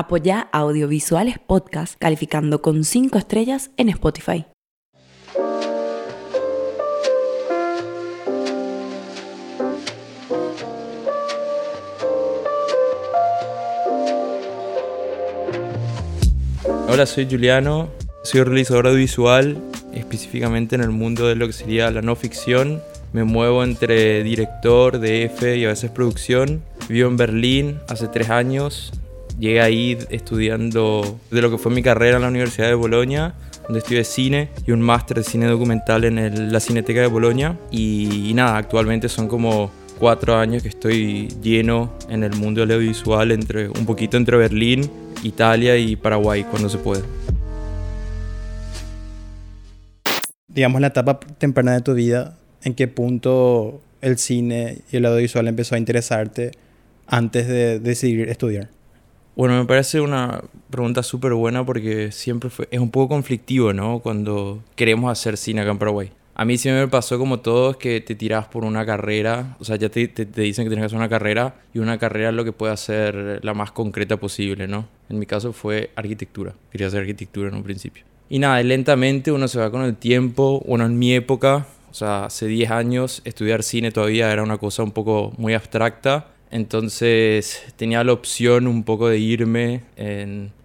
Apoya Audiovisuales Podcast calificando con 5 estrellas en Spotify. Hola, soy Juliano, soy realizador audiovisual, específicamente en el mundo de lo que sería la no ficción. Me muevo entre director, DF y a veces producción. Vivo en Berlín hace tres años llegué ahí estudiando de lo que fue mi carrera en la Universidad de Bolonia, donde estudié cine y un máster de cine documental en la Cineteca de Bolonia. Y, nada, actualmente son como cuatro años que estoy lleno en el mundo del audiovisual, entre, un poquito entre Berlín, Italia y Paraguay, cuando se puede. Digamos, la etapa temprana de tu vida, ¿en qué punto el cine y el audiovisual empezó a interesarte antes de decidir estudiar? Bueno, me parece una pregunta súper buena porque siempre fue, es un poco conflictivo, ¿no? Cuando queremos hacer cine acá en Paraguay. A mí siempre me pasó como todos que te tiras por una carrera, o sea, ya te, te, dicen que tienes que hacer una carrera y una carrera es lo que puede hacer la más concreta posible, ¿no? En mi caso fue arquitectura, quería hacer arquitectura en un principio. Y nada, lentamente uno se va con el tiempo, bueno, en mi época, o sea, hace 10 años, estudiar cine todavía era una cosa un poco muy abstracta entonces tenía la opción un poco de irme,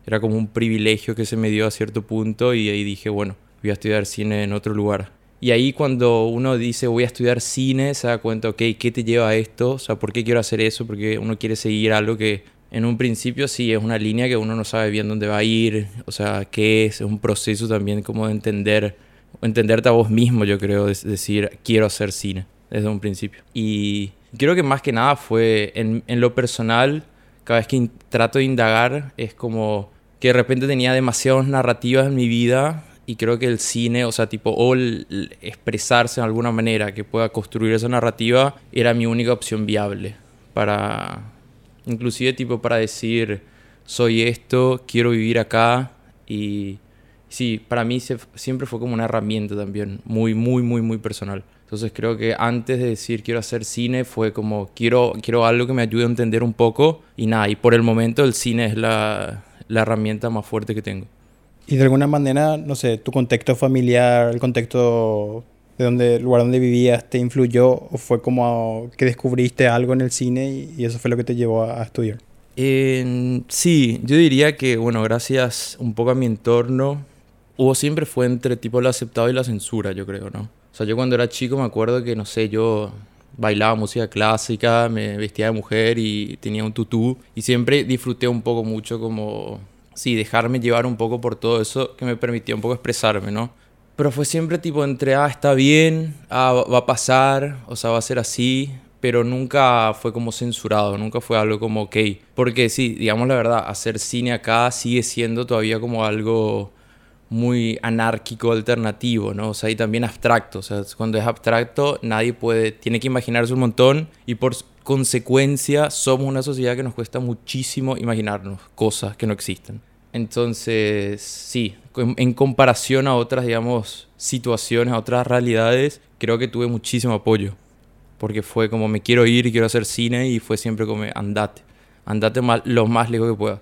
era como un privilegio que se me dio a cierto punto y ahí dije, bueno, voy a estudiar cine en otro lugar. Y ahí cuando uno dice voy a estudiar cine, se da cuenta, ok, ¿qué te lleva a esto? O sea, ¿por qué quiero hacer eso? Porque uno quiere seguir algo que en un principio sí es una línea que uno no sabe bien dónde va a ir, o sea, qué es, es un proceso también como de entender, entenderte a vos mismo, yo creo, decir, quiero hacer cine desde un principio. Y Creo que más que nada fue en, en lo personal, cada vez que trato de indagar, es como que de repente tenía demasiadas narrativas en mi vida y creo que el cine, o sea, tipo, o expresarse de alguna manera que pueda construir esa narrativa, era mi única opción viable para, inclusive tipo, para decir, soy esto, quiero vivir acá y sí, para mí siempre fue como una herramienta también, muy, muy, muy, muy personal. Entonces creo que antes de decir quiero hacer cine fue como quiero, quiero algo que me ayude a entender un poco y nada, y por el momento el cine es la, la herramienta más fuerte que tengo. Y de alguna manera, no sé, tu contexto familiar, el contexto de donde, lugar donde vivías, ¿te influyó o fue como que descubriste algo en el cine y, eso fue lo que te llevó a, estudiar? sí, yo diría que, bueno, gracias un poco a mi entorno, hubo siempre fue entre tipo lo aceptado y la censura, yo creo, ¿no? O sea, yo cuando era chico me acuerdo que, no sé, yo bailaba música clásica, me vestía de mujer y tenía un tutú. Y siempre disfruté un poco mucho como, sí, dejarme llevar un poco por todo eso que me permitía un poco expresarme, ¿no? Pero fue siempre tipo entre, ah, está bien, ah, va a pasar, o sea, va a ser así, pero nunca fue como censurado, nunca fue algo como, ok. Porque sí, digamos la verdad, hacer cine acá sigue siendo todavía como algo muy anárquico alternativo, ¿no? O sea, y también abstracto. O sea, cuando es abstracto, nadie puede, tiene que imaginarse un montón y por consecuencia somos una sociedad que nos cuesta muchísimo imaginarnos cosas que no existen. Entonces, sí, en comparación a otras, digamos, situaciones, a otras realidades, creo que tuve muchísimo apoyo. Porque fue como me quiero ir y quiero hacer cine y fue siempre como andate, andate lo más lejos que puedas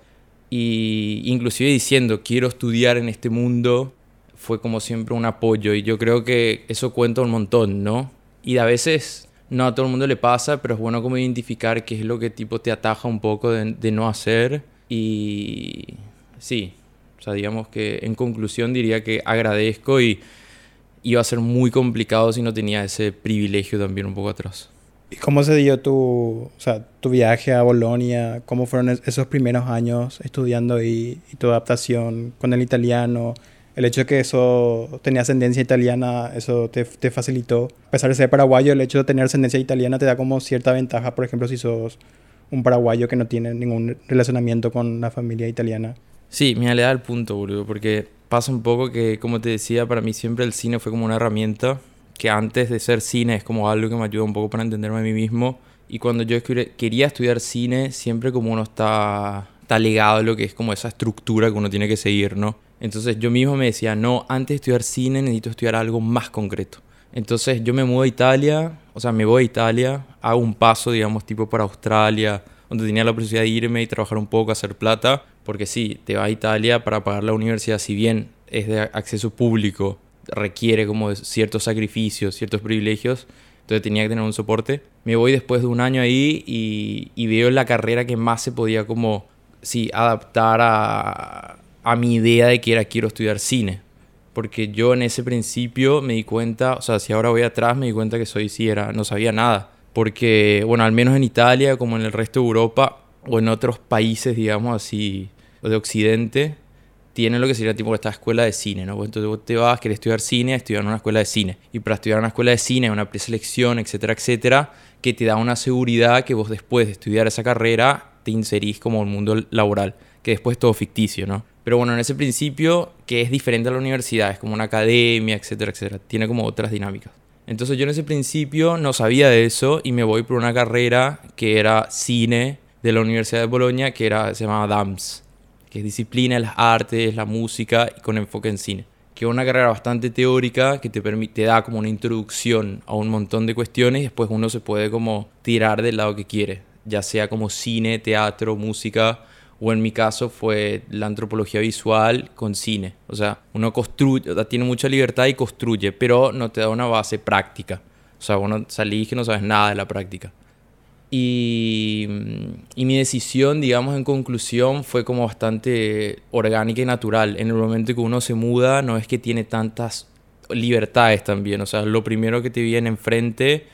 y inclusive diciendo quiero estudiar en este mundo fue como siempre un apoyo y yo creo que eso cuenta un montón, ¿no? Y a veces no a todo el mundo le pasa, pero es bueno como identificar qué es lo que tipo te ataja un poco de, de no hacer y sí, o sea, digamos que en conclusión diría que agradezco y iba a ser muy complicado si no tenía ese privilegio también un poco atrás. ¿Y cómo se dio tu, o sea, tu viaje a Bolonia? ¿Cómo fueron esos primeros años estudiando y, y tu adaptación con el italiano? El hecho de que eso tenía ascendencia italiana, eso te, te, facilitó. A pesar de ser paraguayo, el hecho de tener ascendencia italiana te da como cierta ventaja, por ejemplo, si sos un paraguayo que no tiene ningún relacionamiento con la familia italiana. Sí, me le da el punto, boludo, porque pasa un poco que, como te decía, para mí siempre el cine fue como una herramienta que antes de ser cine es como algo que me ayuda un poco para entenderme a mí mismo. Y cuando yo quería estudiar cine, siempre como uno está, está ligado a lo que es como esa estructura que uno tiene que seguir, ¿no? Entonces yo mismo me decía, no, antes de estudiar cine necesito estudiar algo más concreto. Entonces yo me mudo a Italia, o sea, me voy a Italia, hago un paso, digamos, tipo para Australia, donde tenía la posibilidad de irme y trabajar un poco, hacer plata, Porque sí, te vas a Italia para pagar la universidad, si bien es de acceso público, requiere como ciertos sacrificios, ciertos privilegios, entonces tenía que tener un soporte. Me voy después de un año ahí y, y veo la carrera que más se podía como, sí, adaptar a, a mi idea de que era quiero estudiar cine. Porque yo en ese principio me di cuenta, o sea, si ahora voy atrás me di cuenta que soy, sí, era, no sabía nada. Porque, bueno, al menos en Italia, como en el resto de Europa, o en otros países, digamos así, de Occidente, tienen lo que sería tipo esta escuela de cine, ¿no? Entonces vos te vas, querés estudiar cine, estudiar en una escuela de cine. Y para estudiar en una escuela de cine, una preselección, etcétera, etcétera, que te da una seguridad que vos después de estudiar esa carrera te inserís como el mundo laboral, que después es todo ficticio, ¿no? Pero bueno, en ese principio, que es diferente a la universidad, es como una academia, etcétera, etcétera, tiene como otras dinámicas. Entonces yo en ese principio no sabía de eso y me voy por una carrera que era cine de la Universidad de Bolonia, que era, se llamaba DAMS, que es disciplina las artes, la música y con enfoque en cine. Que es una carrera bastante teórica que te, permite, te da como una introducción a un montón de cuestiones y después uno se puede como tirar del lado que quiere, ya sea como cine, teatro, música o en mi caso fue la antropología visual con cine. O sea, uno construye, tiene mucha libertad y construye, pero no te da una base práctica. O sea, uno salís que no sabes nada de la práctica. Y, y, mi decisión, digamos, en conclusión, fue como bastante orgánica y natural. En el momento que uno se muda, no es que tiene tantas libertades también. O sea, lo primero que te viene enfrente,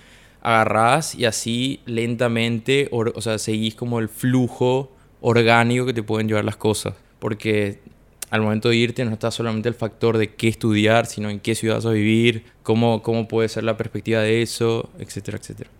agarrás y así lentamente, o sea, seguís como el flujo orgánico que te pueden llevar las cosas. Porque al momento de irte no está solamente el factor de qué estudiar, sino en qué ciudad vas a vivir, cómo, cómo puede ser la perspectiva de eso, etcétera, etcétera.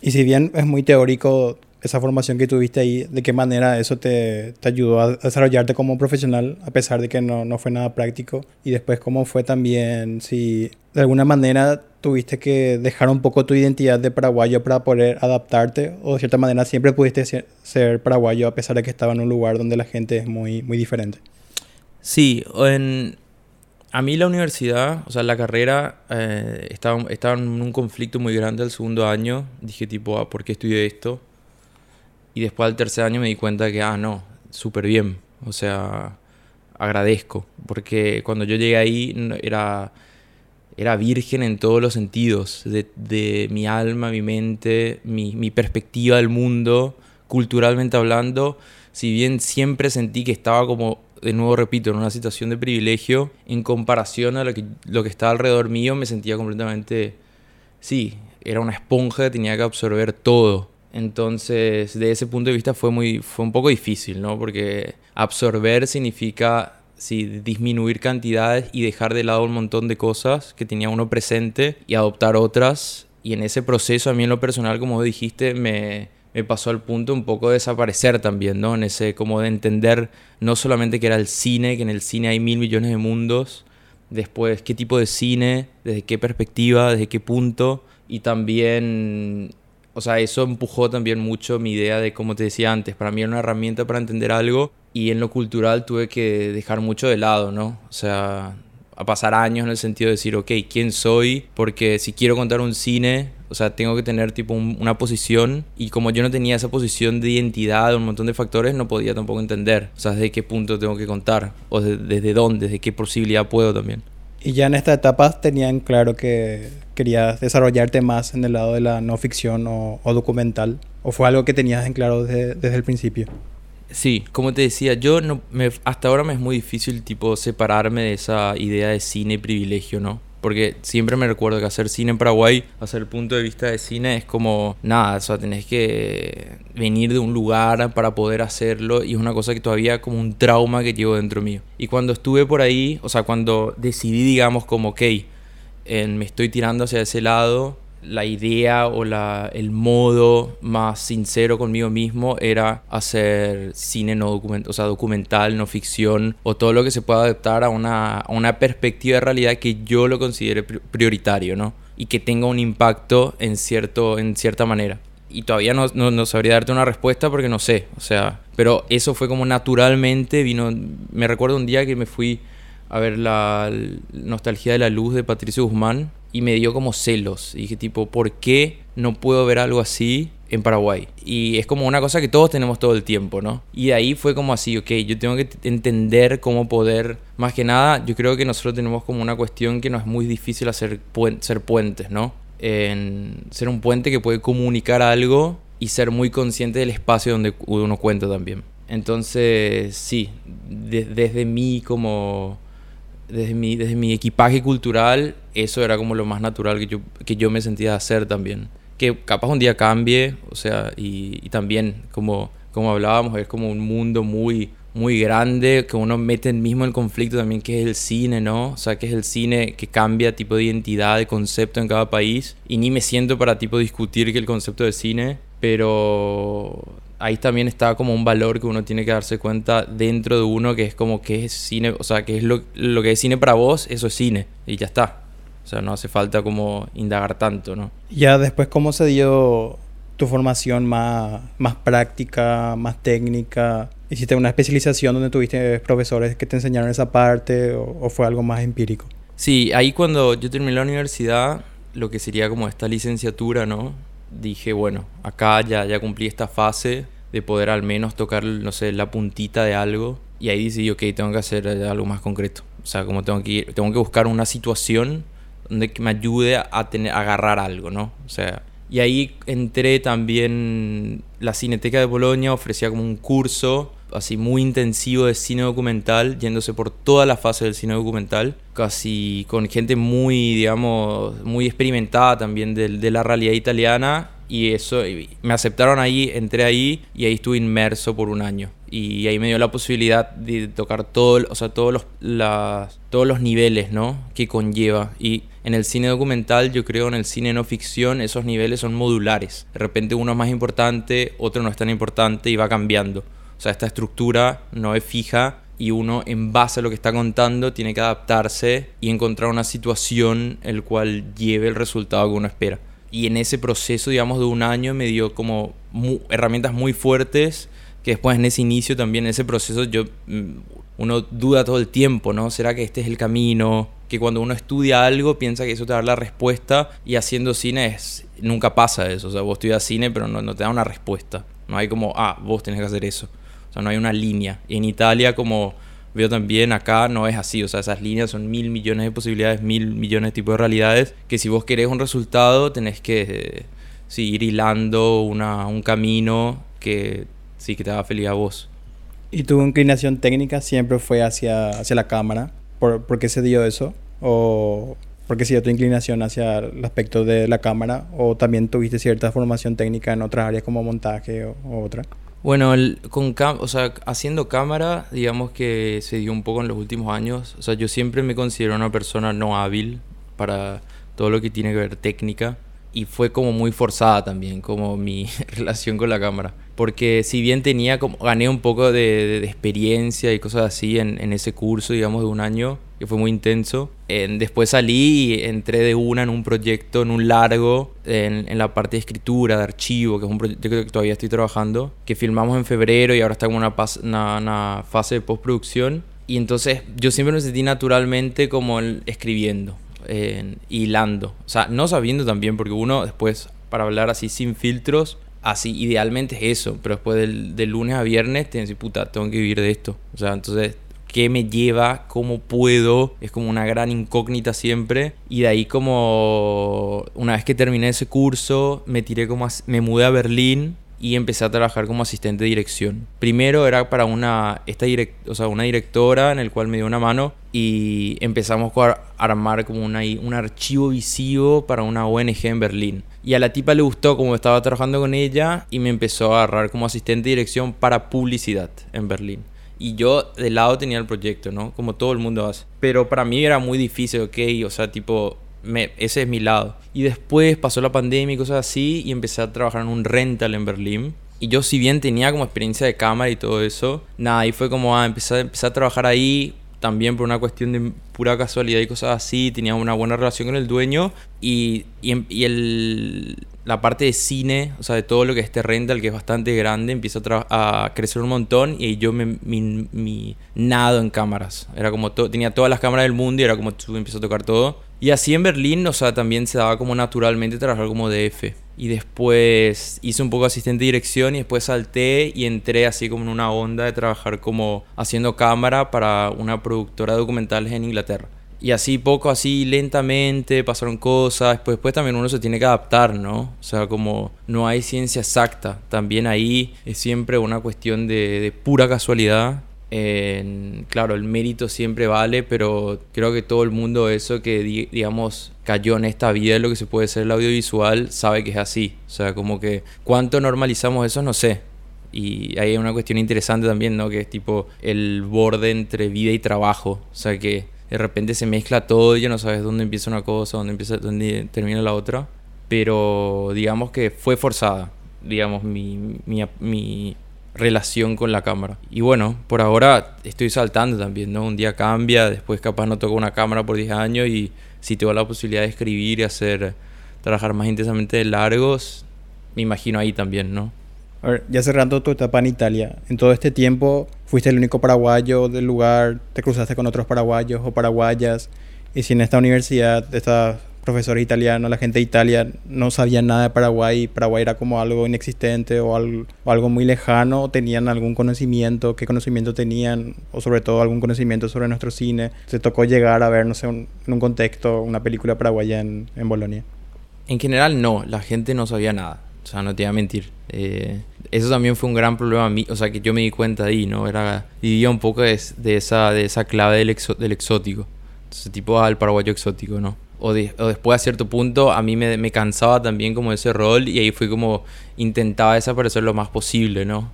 Y si bien es muy teórico esa formación que tuviste ahí, ¿de qué manera eso te, te ayudó a desarrollarte como profesional, a pesar de que no, no, fue nada práctico? Y después, ¿cómo fue también, si de alguna manera tuviste que dejar un poco tu identidad de paraguayo para poder adaptarte? ¿O de cierta manera siempre pudiste ser, paraguayo a pesar de que estaba en un lugar donde la gente es muy, muy diferente? Sí, en, a mí la universidad, o sea, la carrera, eh, estaba, estaba en un conflicto muy grande el segundo año. Dije tipo, ah, ¿por qué estudié esto? Y después al tercer año me di cuenta que, ah, no, súper bien. O sea, agradezco. Porque cuando yo llegué ahí era, era virgen en todos los sentidos. De, de mi alma, mi mente, mi, mi perspectiva del mundo, culturalmente hablando. Si bien siempre sentí que estaba como de nuevo repito, en una situación de privilegio, en comparación a lo que, lo que estaba alrededor mío, me sentía completamente, sí, era una esponja tenía que absorber todo. Entonces, de ese punto de vista fue, muy, fue un poco difícil, ¿no? Porque absorber significa, sí, disminuir cantidades y dejar de lado un montón de cosas que tenía uno presente y adoptar otras. Y en ese proceso, a mí en lo personal, como dijiste, me, me pasó al punto un poco de desaparecer también, ¿no? En ese como de entender no solamente que era el cine, que en el cine hay mil millones de mundos, después qué tipo de cine, desde qué perspectiva, desde qué punto, y también, o sea, eso empujó también mucho mi idea de, como te decía antes, para mí era una herramienta para entender algo, y en lo cultural tuve que dejar mucho de lado, ¿no? O sea, a pasar años en el sentido de decir, ok, ¿quién soy? Porque si quiero contar un cine, o sea, tengo que tener tipo un, una posición y como yo no tenía esa posición de identidad, un montón de factores, no podía tampoco entender, o sea, desde qué punto tengo que contar o de, desde dónde, desde qué posibilidad puedo también. Y ya en esta etapa tenían claro que querías desarrollarte más en el lado de la no ficción o, o documental, o fue algo que tenías en claro desde, desde el principio. Sí, como te decía, yo no me, hasta ahora me es muy difícil tipo separarme de esa idea de cine privilegio, ¿no? Porque siempre me recuerdo que hacer cine en Paraguay, hacer el punto de vista de cine, es como nada, o sea, tenés que venir de un lugar para poder hacerlo y es una cosa que todavía como un trauma que llevo dentro mío. Y cuando estuve por ahí, o sea, cuando decidí, digamos, como, ok, en, me estoy tirando hacia ese lado, la idea o la, el modo más sincero conmigo mismo era hacer cine no documental, o sea, documental, no ficción, o todo lo que se pueda adaptar a una, a una perspectiva de realidad que yo lo considere prioritario, ¿no? Y que tenga un impacto en, cierto, en cierta manera. Y todavía no, no, no sabría darte una respuesta porque no sé, o sea, pero eso fue como naturalmente, vino, me recuerdo un día que me fui a ver la Nostalgia de la Luz de Patricio Guzmán y me dio como celos. Y dije tipo, ¿por qué no puedo ver algo así en Paraguay. Y es como una cosa que todos tenemos todo el tiempo, ¿no? Y de ahí fue como así, ok, yo tengo que entender cómo poder, más que nada, yo creo que nosotros tenemos como una cuestión que nos es muy difícil hacer ser puentes, ¿no? En ser un puente que puede comunicar algo y ser muy consciente del espacio donde uno cuenta también. Entonces, sí, desde mí como... Desde mi, desde mi equipaje cultural, eso era como lo más natural que yo, que yo me sentía hacer también que capaz un día cambie, o sea, y, y, también como, como hablábamos, es como un mundo muy, muy grande que uno mete mismo el conflicto también que es el cine, ¿no? O sea, que es el cine que cambia tipo de identidad, de concepto en cada país y ni me siento para tipo discutir que el concepto de cine, pero ahí también está como un valor que uno tiene que darse cuenta dentro de uno que es como que es cine, o sea, que es lo, lo que es cine para vos, eso es cine y ya está. O sea, no hace falta como indagar tanto, ¿no? Ya después, ¿cómo se dio tu formación más, más práctica, más técnica? ¿Hiciste una especialización donde tuviste profesores que te enseñaron esa parte o, fue algo más empírico? Sí, ahí cuando yo terminé la universidad, lo que sería como esta licenciatura, ¿no? Dije, bueno, acá ya, ya cumplí esta fase de poder al menos tocar, no sé, la puntita de algo. Y ahí decidí, ok, tengo que hacer algo más concreto. O sea, como tengo que, tengo que buscar una situación donde me ayude a, tener, a agarrar algo, ¿no? O sea, y ahí entré también, la Cineteca de Bolonia ofrecía como un curso así muy intensivo de cine documental, yéndose por toda la fase del cine documental, casi con gente muy, digamos, muy experimentada también de, de la realidad italiana y eso, me aceptaron ahí, entré ahí y ahí estuve inmerso por un año. Y ahí me dio la posibilidad de tocar todo, o sea, todos los, todos los niveles, ¿no? Que conlleva. Y en el cine documental, yo creo en el cine no ficción, esos niveles son modulares. De repente uno es más importante, otro no es tan importante y va cambiando. O sea, esta estructura no es fija y uno en base a lo que está contando tiene que adaptarse y encontrar una situación el cual lleve el resultado que uno espera y en ese proceso, digamos, de un año me dio como herramientas muy fuertes que después en ese inicio también, en ese proceso, yo, mm, uno duda todo el tiempo, ¿no? ¿Será que este es el camino? Que cuando uno estudia algo piensa que eso te da la respuesta y haciendo cine es, nunca pasa eso. O sea, vos estudias cine pero no, no te da una respuesta. No hay como, ah, vos tenés que hacer eso. No hay una línea. En Italia como veo también acá no es así, o sea, esas líneas son mil millones de posibilidades, mil millones de tipos de realidades, que si vos querés un resultado tenés que seguir hilando una, un camino que sí que te haga feliz a vos. ¿Y tu inclinación técnica siempre fue hacia, hacia la cámara? ¿Por, ¿Por, qué se dio eso? ¿O por qué se dio tu inclinación hacia el aspecto de la cámara? ¿O también tuviste cierta formación técnica en otras áreas como montaje o otra? Bueno, con o sea, haciendo cámara, digamos que se dio un poco en los últimos años. O sea, yo siempre me considero una persona no hábil para todo lo que tiene que ver técnica. Y fue como muy forzada también, como mi relación con la cámara. Porque si bien tenía como, gané un poco de, de, experiencia y cosas así en, en, ese curso, digamos, de un año, que fue muy intenso. Después salí y entré de una en un proyecto, en un largo, en, en, la parte de escritura, de archivo, que es un proyecto que todavía estoy trabajando, que filmamos en febrero y ahora está en una, una, una fase de postproducción. Y entonces yo siempre me sentí naturalmente como escribiendo, hilando. O sea, no sabiendo también, porque uno después, para hablar así sin filtros, así idealmente es eso, pero después del, del lunes a viernes, decís, puta, tengo que vivir de esto. O sea, entonces qué me lleva, cómo puedo, es como una gran incógnita siempre. Y de ahí como una vez que terminé ese curso, me tiré como me mudé a Berlín y empecé a trabajar como asistente de dirección. Primero era para una, esta direct, o sea, una directora en el cual me dio una mano y empezamos a armar como una, un archivo visivo para una ONG en Berlín. Y a la tipa le gustó como estaba trabajando con ella y me empezó a agarrar como asistente de dirección para publicidad en Berlín. Y yo de lado tenía el proyecto, ¿no? Como todo el mundo hace. Pero para mí era muy difícil, ¿ok? O sea, tipo, me, ese es mi lado. Y después pasó la pandemia y cosas así y empecé a trabajar en un rental en Berlín. Y yo si bien tenía como experiencia de cámara y todo eso, nada, ahí fue como, ah, empecé, empecé a trabajar ahí también por una cuestión de pura casualidad y cosas así, tenía una buena relación con el dueño y, y, y el, la parte de cine, o sea, de todo lo que es este rental, que es bastante grande, empieza a, crecer un montón y yo me, nado en cámaras. Era como todo, tenía todas las cámaras del mundo y era como tú empiezas a tocar todo. Y así en Berlín, o sea, también se daba como naturalmente trabajar como DF. Y después hice un poco asistente de dirección y después salté y entré así como en una onda de trabajar como haciendo cámara para una productora de documentales en Inglaterra. Y así poco, así lentamente pasaron cosas. Después, después también uno se tiene que adaptar, ¿no? O sea, como no hay ciencia exacta. También ahí es siempre una cuestión de, de pura casualidad claro, el mérito siempre vale, pero creo que todo el mundo eso que digamos cayó en esta vida de lo que se puede ser el audiovisual sabe que es así. O sea, como que cuánto normalizamos eso no sé. Y ahí hay una cuestión interesante también, ¿no? Que es tipo el borde entre vida y trabajo. O sea, que de repente se mezcla todo y ya no sabes dónde empieza una cosa, dónde, empieza, dónde termina la otra. Pero digamos que fue forzada, digamos, mi, mi, mi relación con la cámara. Y bueno, por ahora estoy saltando también, ¿no? Un día cambia, después capaz no toco una cámara por 10 años y si tengo la posibilidad de escribir y hacer, trabajar más intensamente de largos, me imagino ahí también, ¿no? A ver, ya cerrando tu etapa en Italia, en todo este tiempo fuiste el único paraguayo del lugar, te cruzaste con otros paraguayos o paraguayas, y si en esta universidad, esta profesores italianos, la gente de Italia no sabía nada de Paraguay, Paraguay era como algo inexistente o algo, muy lejano, tenían algún conocimiento, qué conocimiento tenían, o sobre todo algún conocimiento sobre nuestro cine. Se tocó llegar a ver, no sé, en un contexto, una película paraguaya en, en Bolonia. En general no, la gente no sabía nada, o sea, no te voy a mentir. Eh, eso también fue un gran problema a mí, o sea, que yo me di cuenta ahí, ¿no? Era, vivía un poco de, esa, de esa clave del, del exótico, ese tipo al paraguayo exótico, ¿no? o, después a cierto punto a mí me, cansaba también como ese rol y ahí fue como intentaba desaparecer lo más posible, ¿no?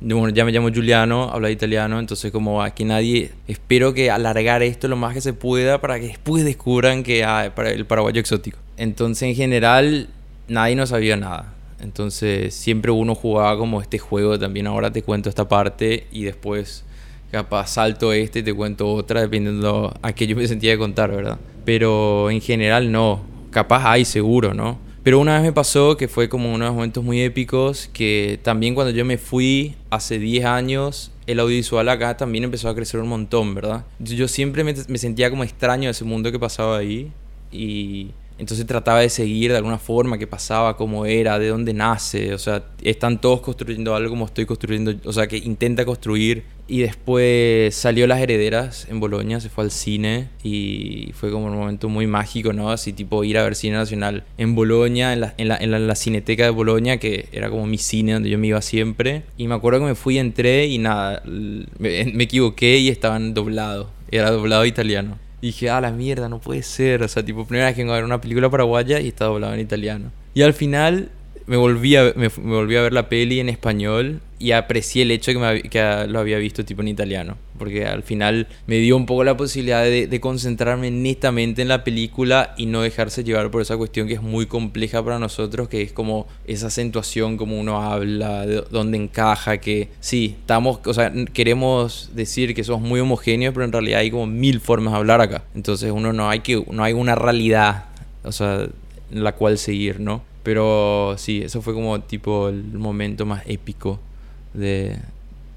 bueno, ya me llamo Giuliano, hablo italiano, entonces como aquí nadie, espero que alargar esto lo más que se pueda para que después descubran que ah, el paraguayo exótico. Entonces en general nadie no sabía nada. Entonces siempre uno jugaba como este juego también, ahora te cuento esta parte y después capaz salto este y te cuento otra dependiendo a qué yo me sentía de contar, ¿verdad? pero en general no. Capaz hay seguro, ¿no? Pero una vez me pasó que fue como uno de los momentos muy épicos, que también cuando yo me fui hace 10 años, el audiovisual acá también empezó a crecer un montón, ¿verdad? Yo siempre me, sentía como extraño de ese mundo que pasaba ahí y entonces trataba de seguir de alguna forma qué pasaba, cómo era, de dónde nace. O sea, están todos construyendo algo como estoy construyendo, o sea, que intenta construir. Y después salió Las Herederas en Bolonia, se fue al cine y fue como un momento muy mágico, ¿no? Así tipo ir a ver cine nacional en Bolonia, en la, en la, en la, cineteca de Bolonia, que era como mi cine donde yo me iba siempre. Y me acuerdo que me fui, entré y nada, me, me equivoqué y estaban doblados. Era doblado italiano. Dije, ah, la mierda, no puede ser. O sea, tipo, primera vez que vengo a ver una película paraguaya y está doblado en italiano. Y al final me volví, a, me, volví a ver la peli en español y aprecié el hecho de que, me, que lo había visto tipo en italiano. Porque al final me dio un poco la posibilidad de, de, concentrarme netamente en la película y no dejarse llevar por esa cuestión que es muy compleja para nosotros, que es como esa acentuación, como uno habla, de dónde encaja, que sí, estamos, o sea, queremos decir que somos muy homogéneos, pero en realidad hay como mil formas de hablar acá. Entonces uno no hay que, no hay una realidad, o sea, en la cual seguir, ¿no? Pero sí, eso fue como tipo el momento más épico de...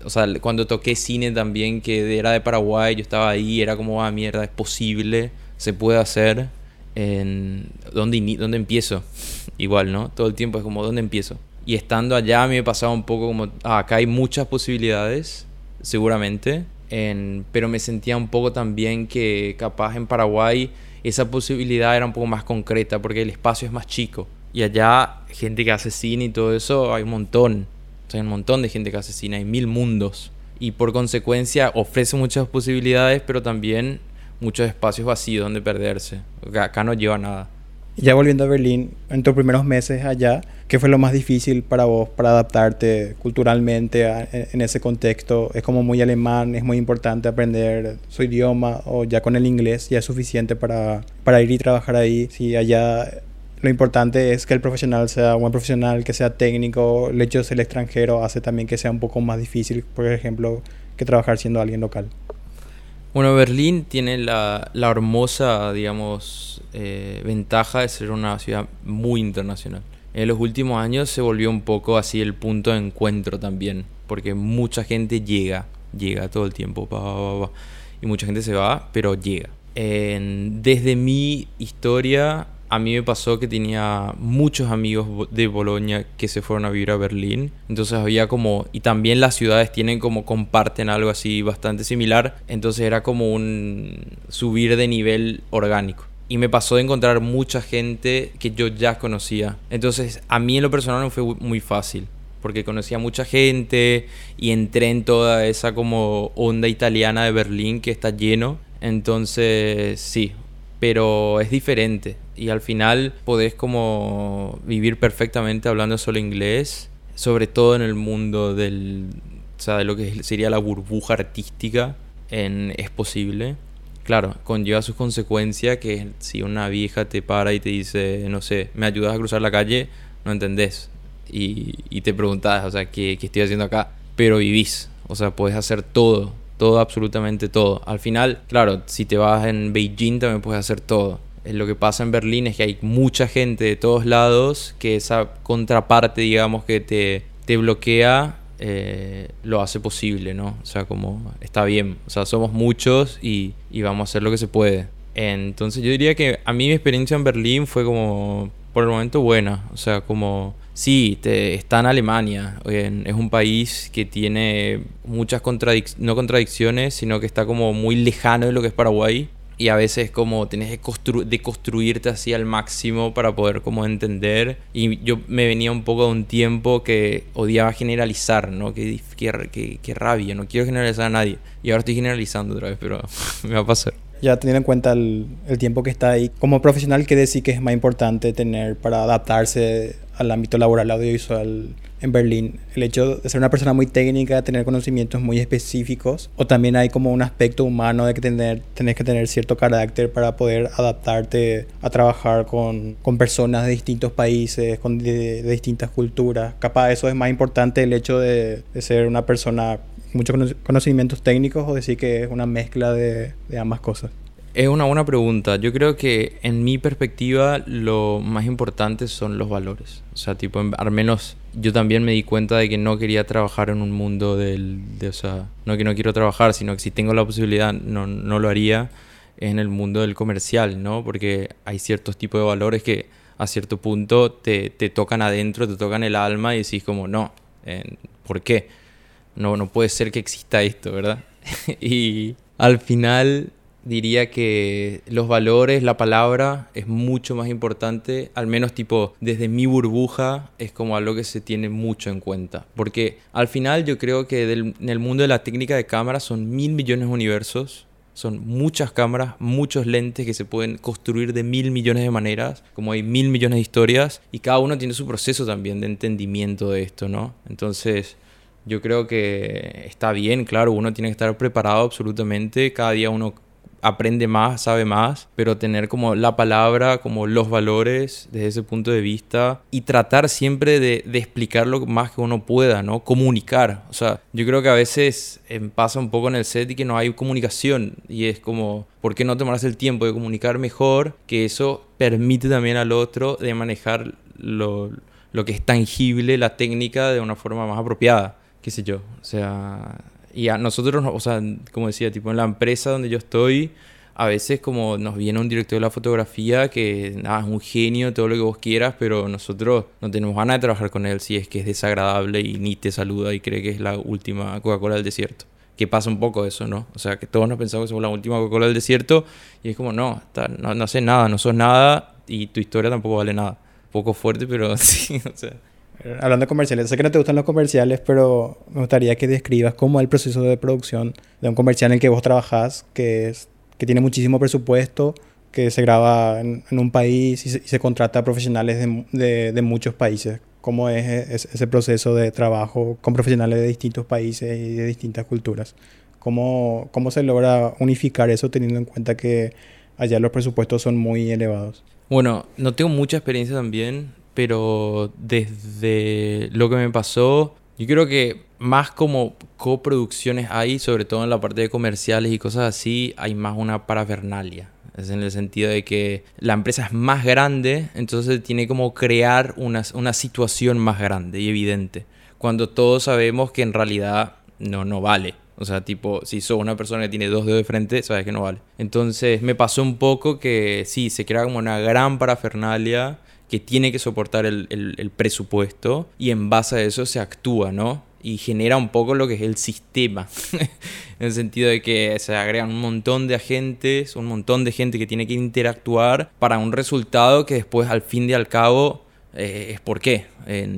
O sea, cuando toqué cine también, que era de Paraguay, yo estaba ahí, era como, ah, mierda, es posible, se puede hacer. En, ¿dónde, ¿Dónde empiezo? Igual, ¿no? Todo el tiempo es como, ¿dónde empiezo? Y estando allá a mí me pasaba un poco como, ah, acá hay muchas posibilidades, seguramente, en, pero me sentía un poco también que capaz en Paraguay esa posibilidad era un poco más concreta porque el espacio es más chico. Y allá, gente que hace cine y todo eso, hay un montón. hay un montón de gente que hace cine, hay mil mundos. Y por consecuencia ofrece muchas posibilidades, pero también muchos espacios vacíos donde perderse. Acá no lleva nada. Ya volviendo a Berlín, en tus primeros meses allá, ¿qué fue lo más difícil para vos para adaptarte culturalmente en ese contexto? Es como muy alemán, es muy importante aprender su idioma o ya con el inglés ya es suficiente para, para ir y trabajar ahí. Si allá lo importante es que el profesional sea un buen profesional, que sea técnico. El hecho de ser extranjero hace también que sea un poco más difícil, por ejemplo, que trabajar siendo alguien local. Bueno, Berlín tiene la, la hermosa, digamos, eh, ventaja de ser una ciudad muy internacional. En los últimos años se volvió un poco así el punto de encuentro también, porque mucha gente llega, llega todo el tiempo, y mucha gente se va, pero llega. Desde mi historia, a mí me pasó que tenía muchos amigos de Bolonia que se fueron a vivir a Berlín. Entonces había como, y también las ciudades tienen como, comparten algo así bastante similar. Entonces era como un subir de nivel orgánico. Y me pasó de encontrar mucha gente que yo ya conocía. Entonces a mí en lo personal no fue muy fácil porque conocía mucha gente y entré en toda esa como onda italiana de Berlín que está lleno. Entonces, sí, pero es diferente y al final podés como vivir perfectamente hablando solo inglés, sobre todo en el mundo del, o sea, de lo que sería la burbuja artística, en, es posible. Claro, conlleva sus consecuencias que si una vieja te para y te dice, no sé, me ayudas a cruzar la calle, no entendés. Y, y te preguntas, o sea, ¿qué, ¿qué estoy haciendo acá? Pero vivís, o sea, puedes hacer todo, todo, absolutamente todo. Al final, claro, si te vas en Beijing también puedes hacer todo. Lo que pasa en Berlín es que hay mucha gente de todos lados que esa contraparte, digamos, que te, te bloquea, eh, lo hace posible, ¿no? O sea, como está bien. O sea, somos muchos y, y vamos a hacer lo que se puede. Entonces yo diría que a mí mi experiencia en Berlín fue como, por el momento, buena. O sea, como, sí, te, está en Alemania. es un país que tiene muchas contradicciones, no contradicciones, sino que está como muy lejano de lo que es Paraguay. Y a veces como tenés que constru- de construirte así al máximo para poder como entender. Y yo me venía un poco de un tiempo que odiaba generalizar, ¿no? Qué, qué- qué rabia, no quiero generalizar a nadie. Y ahora estoy generalizando otra vez, pero me va a pasar. Ya teniendo en cuenta el, el tiempo que está ahí, como profesional, ¿qué decir que es más importante tener para adaptarse al ámbito laboral audiovisual en Berlín? El hecho de ser una persona muy técnica, tener conocimientos muy específicos, o también hay como un aspecto humano de que tener, tenés que tener cierto carácter para poder adaptarte a trabajar con, con personas de distintos países, con de, de distintas culturas. Capaz eso es más importante el hecho de, de ser una persona muchos cono- conocimientos técnicos o decir que es una mezcla de, de ambas cosas. Es una buena pregunta. Yo creo que en mi perspectiva lo más importante son los valores. O sea, tipo, al menos yo también me di cuenta de que no quería trabajar en un mundo del... De, o sea, no que no quiero trabajar, sino que si tengo la posibilidad no, no lo haría en el mundo del comercial, ¿no? Porque hay ciertos tipos de valores que a cierto punto te, te tocan adentro, te tocan el alma y decís como, no, ¿por qué? no, no puede ser que exista esto, ¿verdad? y al final diría que los valores, la palabra es mucho más importante, al menos tipo desde mi burbuja es como algo que se tiene mucho en cuenta, porque al final yo creo que del- en el mundo de la técnica de cámara son mil millones de universos. Son muchas cámaras, muchos lentes que se pueden construir de mil millones de maneras, como hay mil millones de historias, y cada uno tiene su proceso también de entendimiento de esto, ¿no? Entonces, yo creo que está bien, claro, uno tiene que estar preparado absolutamente, cada día uno aprende más, sabe más, pero tener como la palabra, como los valores desde ese punto de vista y tratar siempre de, de explicar lo más que uno pueda, ¿no? Comunicar. O sea, yo creo que a veces eh, pasa un poco en el set y que no hay comunicación y es como, ¿por qué no tomarse el tiempo de comunicar mejor? Que eso permite también al otro de manejar lo, lo que es tangible, la técnica, de una forma más apropiada qué sé yo, o sea, y a nosotros, o sea, como decía, tipo en la empresa donde yo estoy, a veces como nos viene un director de la fotografía que nada, es un genio, todo lo que vos quieras, pero nosotros no tenemos ganas de trabajar con él si es que es desagradable y ni te saluda y cree que es la última Coca-Cola del desierto. Que pasa un poco eso, ¿no? O sea, que todos nos pensamos que somos la última Coca-Cola del desierto y es como, no, está- no, no sé nada, no sos nada y tu historia tampoco vale nada. Poco fuerte, pero sí, o sea. Hablando de comerciales, sé que no te gustan los comerciales, pero me gustaría que describas cómo es el proceso de producción de un comercial en el que vos trabajás, que, es, que tiene muchísimo presupuesto, que se graba en, en un país y se, y se contrata a profesionales de, de- de muchos países. ¿Cómo es, es- ese proceso de trabajo con profesionales de distintos países y de distintas culturas? ¿Cómo, ¿Cómo se logra unificar eso teniendo en cuenta que allá los presupuestos son muy elevados? Bueno, no tengo mucha experiencia también, pero desde lo que me pasó, yo creo que más como coproducciones hay, sobre todo en la parte de comerciales y cosas así, hay más una parafernalia. Es en el sentido de que la empresa es más grande, entonces tiene como crear una, una situación más grande y evidente. Cuando todos sabemos que en realidad no, no vale. O sea, tipo, si sos una persona que tiene dos dedos de frente, sabes que no vale. Entonces me pasó un poco que sí, se crea como una gran parafernalia que tiene que soportar el, el, presupuesto y en base a eso se actúa, ¿no? Y genera un poco lo que es el sistema, en el sentido de que se agregan un montón de agentes, un montón de gente que tiene que interactuar para un resultado que después al fin y al cabo eh, es por qué,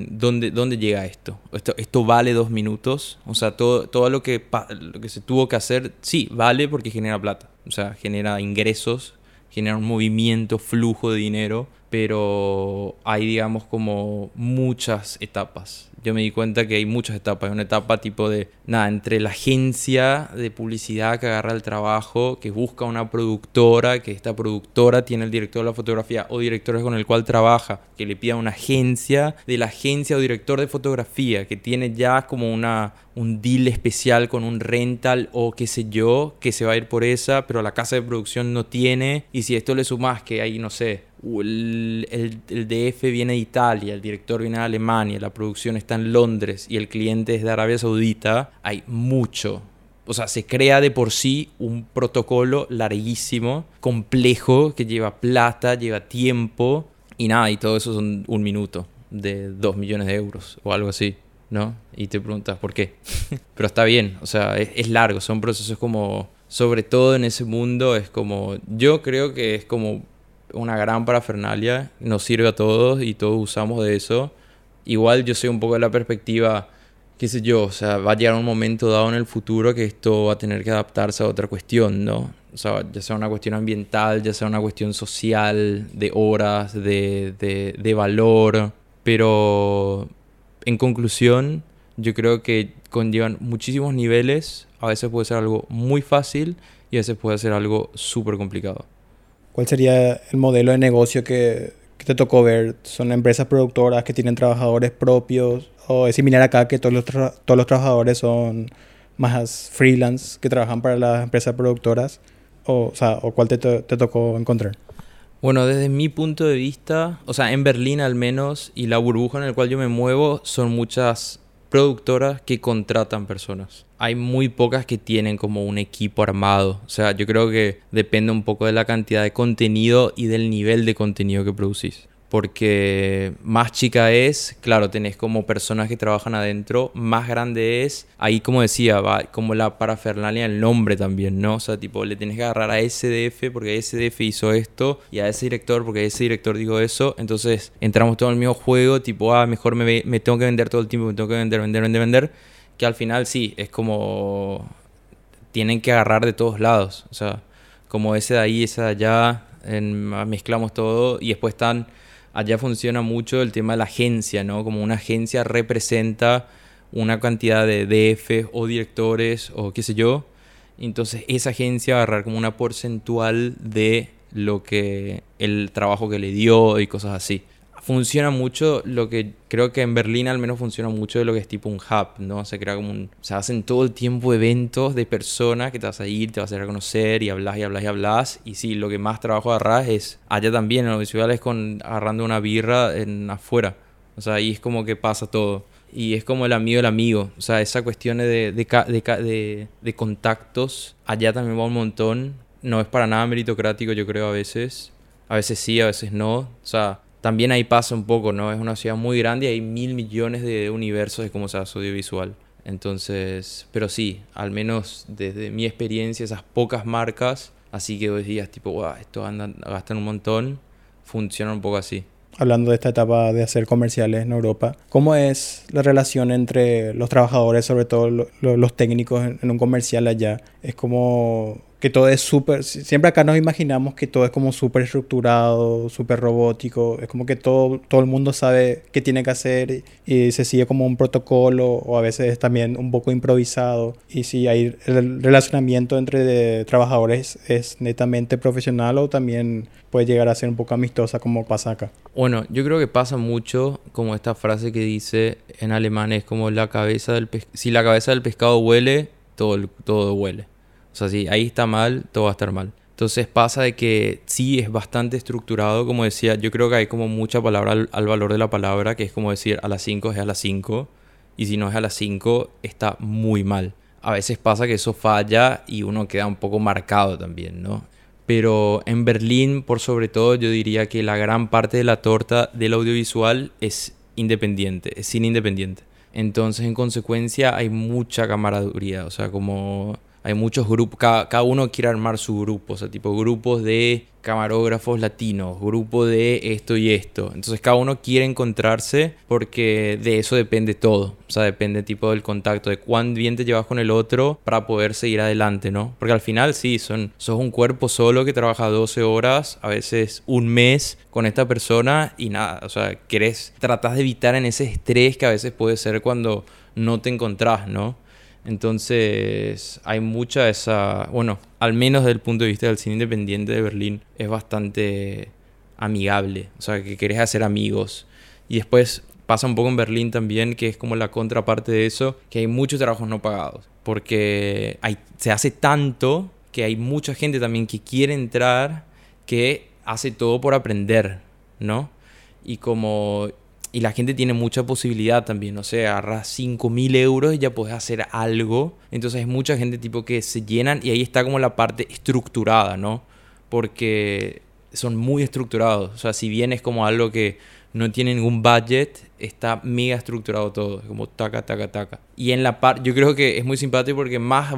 ¿dónde, ¿dónde llega esto? esto? Esto vale dos minutos, o sea, todo, todo lo, que, lo que se tuvo que hacer, sí, vale porque genera plata, o sea, genera ingresos, genera un movimiento, flujo de dinero, pero hay, digamos, como muchas etapas yo me di cuenta que hay muchas etapas. Hay una etapa tipo de, nada, entre la agencia de publicidad que agarra el trabajo, que busca una productora, que esta productora tiene el director de la fotografía o directores con el cual trabaja, que le pida una agencia, de la agencia o director de fotografía, que tiene ya como una, un deal especial con un rental o qué sé yo, que se va a ir por esa, pero la casa de producción no tiene. Y si esto le sumas que hay, no sé, el, DF viene de Italia, el director viene de Alemania, la producción está en Londres y el cliente es de Arabia Saudita, hay mucho. O sea, se crea de por sí un protocolo larguísimo, complejo, que lleva plata, lleva tiempo y nada, y todo eso son un minuto de dos millones de euros o algo así, ¿no? Y te preguntas por qué. Pero está bien, o sea, es, es largo, son procesos como, sobre todo en ese mundo, es como, yo creo que es como una gran parafernalia, nos sirve a todos y todos usamos de eso. Igual yo soy un poco de la perspectiva, qué sé yo, o sea, va a llegar un momento dado en el futuro que esto va a tener que adaptarse a otra cuestión, ¿no? O sea, ya sea una cuestión ambiental, ya sea una cuestión social, de horas, de, de, de valor, pero en conclusión, yo creo que conllevan muchísimos niveles, a veces puede ser algo muy fácil y a veces puede ser algo súper complicado. ¿Cuál sería el modelo de negocio que, te tocó ver? ¿Son empresas productoras que tienen trabajadores propios? ¿O es similar acá que todos los, todos los trabajadores son más freelance que trabajan para las empresas productoras? ¿O, o, sea, ¿o cuál te, te tocó encontrar? Bueno, desde mi punto de vista, o sea, en Berlín al menos, y la burbuja en la cual yo me muevo, son muchas productoras que contratan personas. Hay muy pocas que tienen como un equipo armado. O sea, yo creo que depende un poco de la cantidad de contenido y del nivel de contenido que producís porque más chica es, claro, tenés como personas que trabajan adentro, más grande es, ahí como decía, va como la parafernalia el nombre también, ¿no? O sea, tipo, le tienes que agarrar a SDF porque SDF hizo esto y a ese director porque ese director dijo eso, entonces entramos todo en el mismo juego, tipo, ah, mejor me, me tengo que vender todo el tiempo, me tengo que vender, vender, vender, vender, que al final sí, es como, tienen que agarrar de todos lados, o sea, como ese de ahí, ese de allá, mezclamos todo y después están allá funciona mucho el tema de la agencia, ¿no? Como una agencia representa una cantidad de DF o directores o qué sé yo. Entonces esa agencia va a agarrar como una porcentual de lo que el trabajo que le dio y cosas así funciona mucho lo que creo que en Berlín al menos funciona mucho de lo que es tipo un hub, ¿no? Se crea como un... Se hacen todo el tiempo eventos de personas que te vas a ir, te vas a hacer a conocer y hablas y hablas y hablas. Y sí, lo que más trabajo agarras es allá también, en los es con agarrando una birra en afuera. O sea, ahí es como que pasa todo. Y es como el amigo del amigo. O sea, esa cuestión de, de, de, de contactos, allá también va un montón. No es para nada meritocrático, yo creo, a veces. A veces sí, a veces no. O sea, también ahí pasa un poco, ¿no? Es una ciudad muy grande y hay mil millones de universos de cómo se hace audiovisual. Entonces, pero sí, al menos desde mi experiencia, esas pocas marcas, así que vos días tipo, wow, esto andan, gastan un montón, funcionan un poco así. Hablando de esta etapa de hacer comerciales en Europa, ¿cómo es la relación entre los trabajadores, sobre todo los técnicos en un comercial allá? ¿Es como que todo es súper, siempre acá nos imaginamos que todo es como súper estructurado, súper robótico, es como que todo, todo el mundo sabe qué tiene que hacer y se sigue como un protocolo o a veces es también un poco improvisado y si hay el relacionamiento entre trabajadores es netamente profesional o también puede llegar a ser un poco amistosa como pasa acá. Bueno, yo creo que pasa mucho como esta frase que dice en alemán es como la cabeza del si la cabeza del pescado huele, todo, todo huele. O sea, si ahí está mal, todo va a estar mal. Entonces pasa de que sí es bastante estructurado, como decía, yo creo que hay como mucha palabra al, valor de la palabra, que es como decir a las 5 es a las 5, y si no es a las 5 está muy mal. a veces pasa que eso falla y uno queda un poco marcado también, ¿no? Pero en Berlín, por sobre todo, yo diría que la gran parte de la torta del audiovisual es independiente, es cine independiente. Entonces, en consecuencia, hay mucha camaradería, o sea, como hay muchos grupos, cada, uno quiere armar su grupo, o sea, tipo grupos de camarógrafos latinos, grupo de esto y esto. Entonces cada uno quiere encontrarse porque de eso depende todo. O sea, depende tipo del contacto, de cuán bien te llevas con el otro para poder seguir adelante, ¿no? Porque al final sí, son, sos un cuerpo solo que trabaja 12 horas, a veces un mes con esta persona y nada, o sea, querés, tratás de evitar en ese estrés que a veces puede ser cuando no te encontrás, ¿no? Entonces hay mucha esa, bueno, al menos desde el punto de vista del cine independiente de Berlín, es bastante amigable, o sea, que querés hacer amigos. Y después pasa un poco en Berlín también, que es como la contraparte de eso, que hay muchos trabajos no pagados, porque hay, se hace tanto que hay mucha gente también que quiere entrar, que hace todo por aprender, ¿no? Y como y la gente tiene mucha posibilidad también, no sé, agarras 5 mil euros y ya puedes hacer algo. Entonces hay mucha gente tipo que se llenan y ahí está como la parte estructurada, ¿no? Porque son muy estructurados. O sea, si bien es como algo que no tiene ningún budget, está mega estructurado todo, como taca, taca, taca. Y en la parte, yo creo que es muy simpático porque más,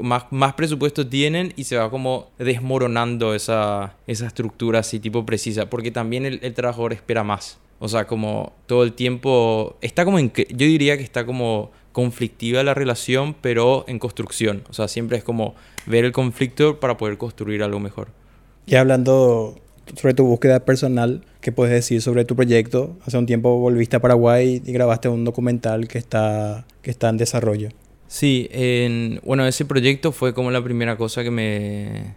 más, más presupuesto tienen y se va como desmoronando esa, esa estructura así tipo precisa, porque también el, el trabajador espera más. O sea, como todo el tiempo. Está como en. Yo diría que está como conflictiva la relación, pero en construcción. O sea, siempre es como ver el conflicto para poder construir algo mejor. Y hablando sobre tu búsqueda personal, ¿qué puedes decir sobre tu proyecto? Hace un tiempo volviste a Paraguay y grabaste un documental que está, que está en desarrollo. Sí, en, bueno, ese proyecto fue como la primera cosa que me,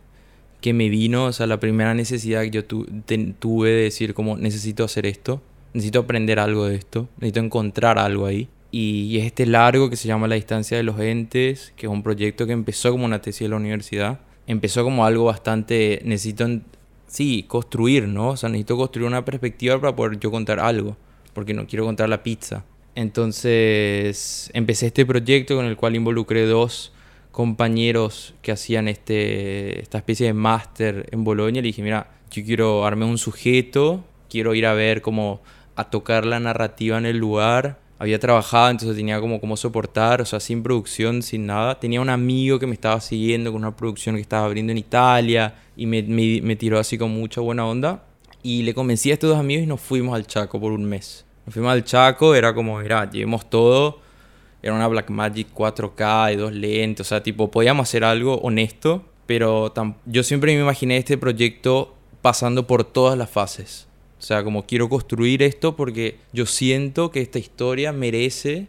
que me vino, o sea, la primera necesidad que yo tuve de decir como necesito hacer esto necesito aprender algo de esto, necesito encontrar algo ahí. Y es este largo que se llama La distancia de los entes, que es un proyecto que empezó como una tesis de la universidad. Empezó como algo bastante, necesito, sí, construir, ¿no? O sea, necesito construir una perspectiva para poder yo contar algo, porque no quiero contar la pizza. Entonces empecé este proyecto con el cual involucré dos compañeros que hacían este, esta especie de máster en Bolonia. Le dije, mira, yo quiero armar un sujeto, quiero ir a ver cómo a tocar la narrativa en el lugar. Había trabajado, entonces tenía como cómo soportar, o sea, sin producción, sin nada. Tenía un amigo que me estaba siguiendo con una producción que estaba abriendo en Italia y me, me, tiró así con mucha buena onda. Y le convencí a estos dos amigos y nos fuimos al Chaco por un mes. Nos fuimos al Chaco, era como, mira, llevemos todo. Era una Blackmagic 4K y dos lentes, o sea, tipo, podíamos hacer algo honesto, pero yo siempre me imaginé este proyecto pasando por todas las fases. O sea, como quiero construir esto porque yo siento que esta historia merece,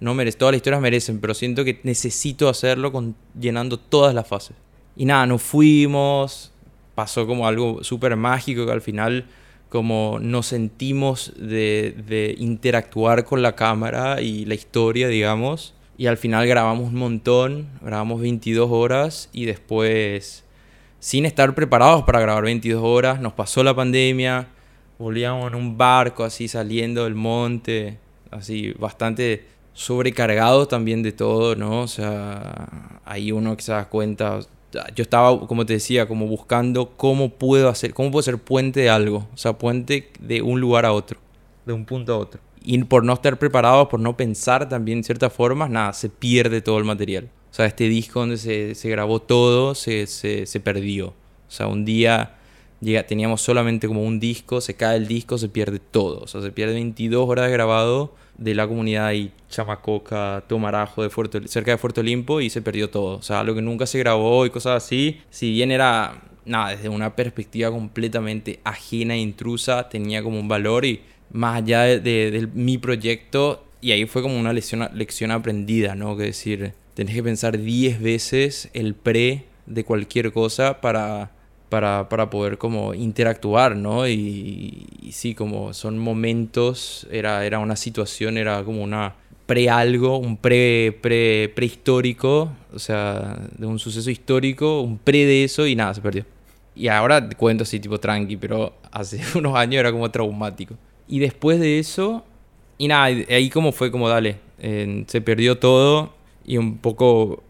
no merece, todas las historias merecen, pero siento que necesito hacerlo con, llenando todas las fases. Y nada, nos fuimos, pasó como algo súper mágico que al final como nos sentimos de, de, interactuar con la cámara y la historia, digamos. Y al final grabamos un montón, grabamos 22 horas y después, sin estar preparados para grabar 22 horas, nos pasó la pandemia, volvíamos en un barco así saliendo del monte, así bastante sobrecargado también de todo, ¿no? O sea, ahí uno que se da cuenta, yo estaba, como te decía, como buscando cómo puedo hacer, cómo puedo ser puente de algo, o sea, puente de un lugar a otro, de un punto a otro. Y por no estar preparados, por no pensar también en ciertas formas, nada, se pierde todo el material. O sea, este disco donde se, se grabó todo se, se, se perdió. O sea, un día Llega, teníamos solamente como un disco, se cae el disco, se pierde todo. O sea, se pierde 22 horas de grabado de la comunidad y Chamacoca, Tomarajo, de cerca de Fuerte Olimpo y se perdió todo. O sea, lo que nunca se grabó y cosas así. Si bien era, nada, desde una perspectiva completamente ajena e intrusa, tenía como un valor y más allá de, mi proyecto, y ahí fue como una lección, lección aprendida, ¿no? Que decir, tenés que pensar 10 veces el pre de cualquier cosa para para, para poder como interactuar, ¿no? Y, sí, como son momentos, era, era una situación, era como una pre-algo, un pre, pre, prehistórico, o sea, de un suceso histórico, un pre de eso y nada, se perdió. Y ahora cuento así tipo tranqui, pero hace unos años era como traumático. Y después de eso, y nada, ahí como fue como dale, se perdió todo y un poco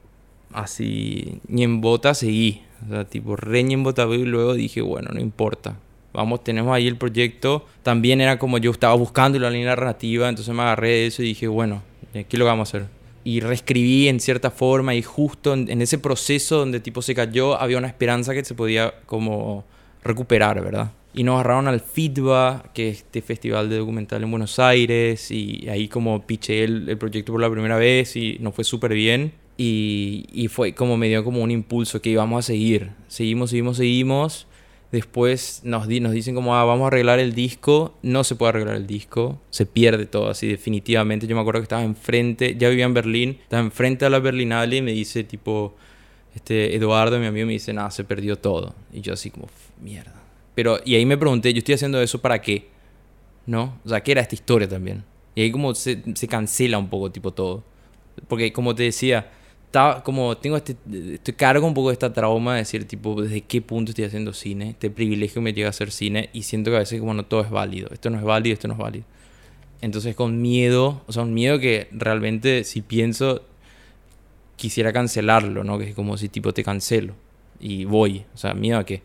así, ni en bota seguí. O sea, tipo, re ni en y luego dije, bueno, no importa. Vamos, tenemos ahí el proyecto. También era como yo estaba buscando la línea narrativa, entonces me agarré de eso y dije, bueno, ¿qué lo vamos a hacer? Y reescribí en cierta forma y justo en, en ese proceso donde tipo se cayó había una esperanza que se podía como recuperar, ¿verdad? Y nos agarraron al FITBA, que es este festival de documental en Buenos Aires, y ahí como piché el, el proyecto por la primera vez y nos fue súper bien. Y, y, fue como me dio como un impulso que íbamos a seguir. Seguimos, seguimos, seguimos. Después nos, di, nos dicen como, ah, vamos a arreglar el disco. No se puede arreglar el disco. Se pierde todo así definitivamente. Yo me acuerdo que estaba enfrente, ya vivía en Berlín, estaba enfrente a la Berlinale y me dice tipo, este Eduardo, mi amigo, me dice, nada, se perdió todo. Y yo así como, mierda. Pero, y ahí me pregunté, yo estoy haciendo eso para qué? ¿No? O sea, ¿qué era esta historia también? Y ahí como se, se cancela un poco tipo todo. Porque como te decía, como tengo este estoy cargo un poco de esta trauma de decir tipo desde qué punto estoy haciendo cine este privilegio me llega a hacer cine y siento que a veces como no todo es válido. Esto no es válido esto no es válido. Entonces con miedo o sea un miedo que realmente si pienso quisiera cancelarlo no que es como si tipo te cancelo y voy. O sea miedo a qué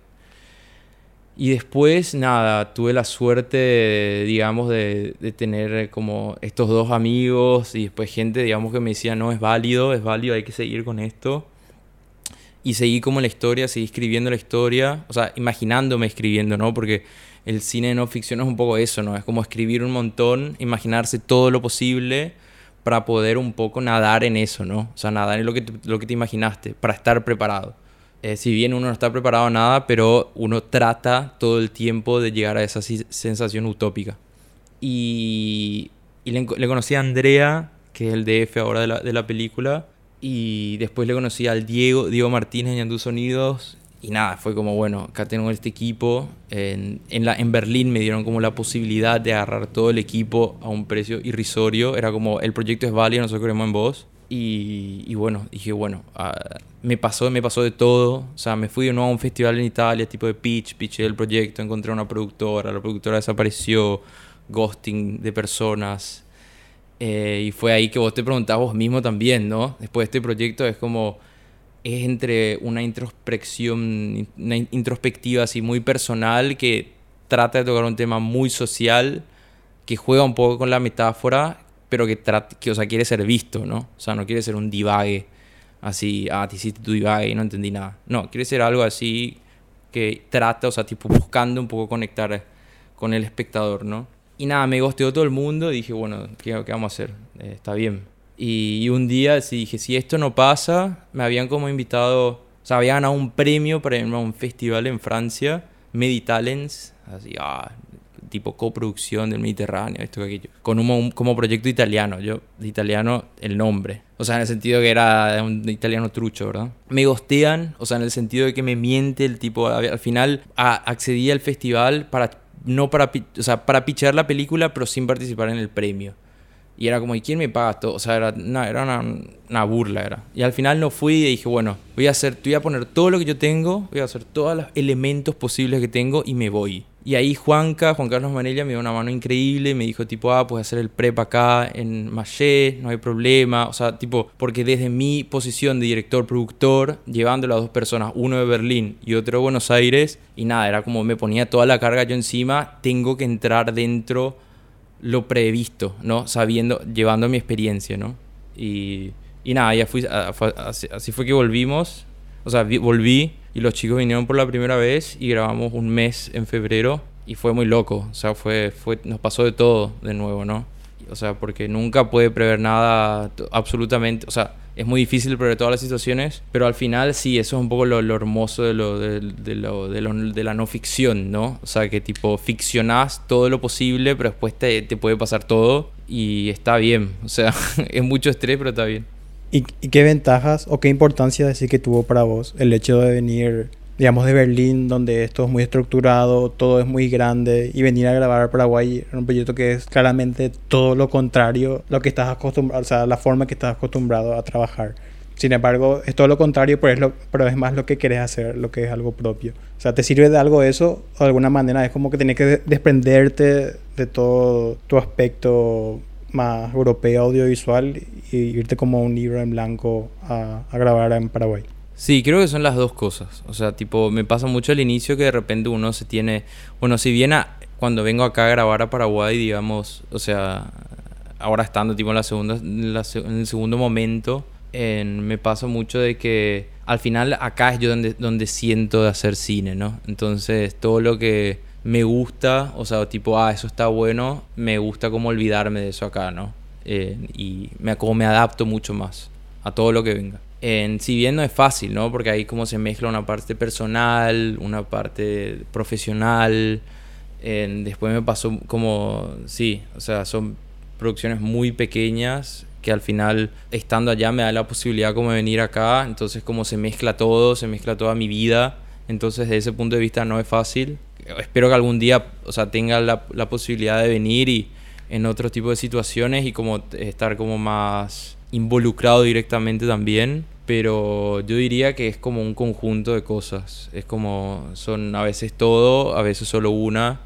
y después, nada, tuve la suerte, digamos, de, de, tener como estos dos amigos y después gente, digamos, que me decía, no, es válido, es válido, hay que seguir con esto. Y seguí como la historia, seguí escribiendo la historia, o sea, imaginándome escribiendo, ¿no? Porque el cine no ficción es un poco eso, ¿no? Es como escribir un montón, imaginarse todo lo posible para poder un poco nadar en eso, ¿no? O sea, nadar en lo que lo que te imaginaste, para estar preparado. Eh, si bien uno no está preparado a nada, pero uno trata todo el tiempo de llegar a esa sensación utópica. Y, y le, le, conocí a Andrea, que es el DF ahora de la, de la, película, y después le conocí al Diego, Diego Martínez en Yandú Sonidos, y nada, fue como, bueno, acá tengo este equipo. En, en, la, en Berlín me dieron como la posibilidad de agarrar todo el equipo a un precio irrisorio. Era como, el proyecto es válido, nosotros creemos en vos. Y, bueno, dije, bueno, uh, me pasó, me pasó de todo. O sea, me fui de nuevo a un festival en Italia, tipo de pitch, pitché el proyecto, encontré una productora, la productora desapareció, ghosting de personas. Eh, y fue ahí que vos te preguntabas vos mismo también, ¿no? Después de este proyecto es como, es entre una introspección, una introspectiva así muy personal que trata de tocar un tema muy social, que juega un poco con la metáfora, pero que, que o sea, quiere ser visto, ¿no? O sea, no quiere ser un divague así, ah, te hiciste tu divague y no entendí nada. No, quiere ser algo así que trata, o sea, tipo buscando un poco conectar con el espectador, ¿no? Y nada, me gosteó todo el mundo y dije, bueno, ¿qué, qué vamos a hacer? Eh, está bien. Y, y, un día sí, dije, si esto no pasa, me habían como invitado, o sea, habían ganado un premio para irme a un festival en Francia, Meditalents, así, ah, tipo coproducción del Mediterráneo, esto que aquello, con un, un, como proyecto italiano, yo de italiano el nombre, o sea, en el sentido que era un italiano trucho, ¿verdad? Me gostean, o sea, en el sentido de que me miente el tipo, al final a, accedí al festival para, no para, o sea, para pichar la película, pero sin participar en el premio. Y era como, ¿y quién me paga todo? O sea, era, era una, una, burla, era. Y al final no fui y dije, bueno, voy a hacer, voy a poner todo lo que yo tengo, voy a hacer todos los elementos posibles que tengo y me voy. Y ahí Juanca, Juan Carlos Manella, me dio una mano increíble, me dijo tipo, ah, puedes hacer el prep acá en Maché, no hay problema. O sea, tipo, porque desde mi posición de director-productor, llevando a dos personas, uno de Berlín y otro de Buenos Aires, y nada, era como me ponía toda la carga yo encima, tengo que entrar dentro lo previsto, ¿no? Sabiendo, llevando mi experiencia, ¿no? Y, y nada, ya fui, así, fue que volvimos, o sea, volví y los chicos vinieron por la primera vez y grabamos un mes en febrero y fue muy loco, o sea, fue, fue, nos pasó de todo de nuevo, ¿no? O sea, porque nunca puede prever nada absolutamente, o sea, es muy difícil prever todas las situaciones, pero al final sí, eso es un poco lo, lo hermoso de, lo, de, de, lo, de, la no ficción, ¿no? O sea, que tipo ficcionás todo lo posible, pero después te, te puede pasar todo y está bien, o sea, es mucho estrés, pero está bien. ¿Y, ¿Y qué ventajas o qué importancia decir que tuvo para vos el hecho de venir digamos, de Berlín, donde esto es muy estructurado, todo es muy grande, y venir a grabar a Paraguay en un proyecto que es claramente todo lo contrario, lo que estás acostumbrado, o sea, la forma que estás acostumbrado a trabajar. Sin embargo, es todo lo contrario, pero es, lo, pero es más lo que querés hacer, lo que es algo propio. O sea, te sirve de algo eso, o de alguna manera es como que tenés que desprenderte de todo tu aspecto más europeo audiovisual y irte como un libro en blanco a, grabar en Paraguay? Sí, creo que son las dos cosas. O sea, tipo, me pasa mucho al inicio que de repente uno se tiene... Bueno, si bien cuando vengo acá a grabar a Paraguay, digamos, o sea, ahora estando tipo en, la segunda, en, el segundo momento, me pasa mucho de que al final acá es yo donde siento de hacer cine, ¿no? Entonces, todo lo que me gusta, o sea, tipo, ah, eso está bueno, me gusta como olvidarme de eso acá, ¿no? Eh, y me, como me adapto mucho más a todo lo que venga si bien no es fácil, ¿no? Porque ahí como se mezcla una parte personal, una parte profesional. después me pasó como, sí, o sea, son producciones muy pequeñas que al final estando allá me da la posibilidad como de venir acá, entonces como se mezcla todo, se mezcla toda mi vida, entonces desde ese punto de vista no es fácil. Espero que algún día, o sea, tenga la, la posibilidad de venir y en otro tipo de situaciones y como estar como más involucrado directamente también, pero yo diría que es como un conjunto de cosas. Es como son a veces todo, a veces solo una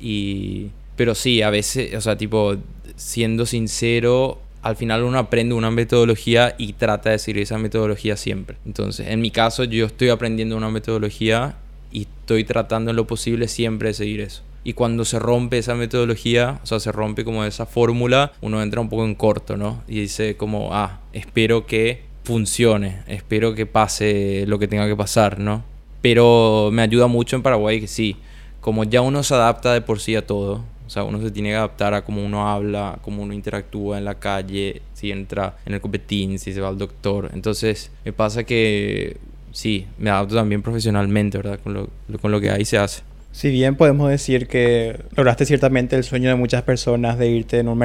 y pero sí, a veces, o sea, tipo siendo sincero, al final uno aprende una metodología y trata de seguir esa metodología siempre. Entonces, en mi caso, yo estoy aprendiendo una metodología y estoy tratando en lo posible siempre de seguir eso. Y cuando se rompe esa metodología, o sea, se rompe como esa fórmula, uno entra un poco en corto, ¿no? Y dice como, ah, espero que funcione, espero que pase lo que tenga que pasar, ¿no? Pero me ayuda mucho en Paraguay que sí, como ya uno se adapta de por sí a todo, o sea, uno se tiene que adaptar a cómo uno habla, cómo uno interactúa en la calle, si entra en el copetín, si se va al doctor. Entonces, me pasa que sí, me adapto también profesionalmente, ¿verdad? Con lo, con lo que ahí se hace. Si bien podemos decir que lograste ciertamente el sueño de muchas personas de irte en un,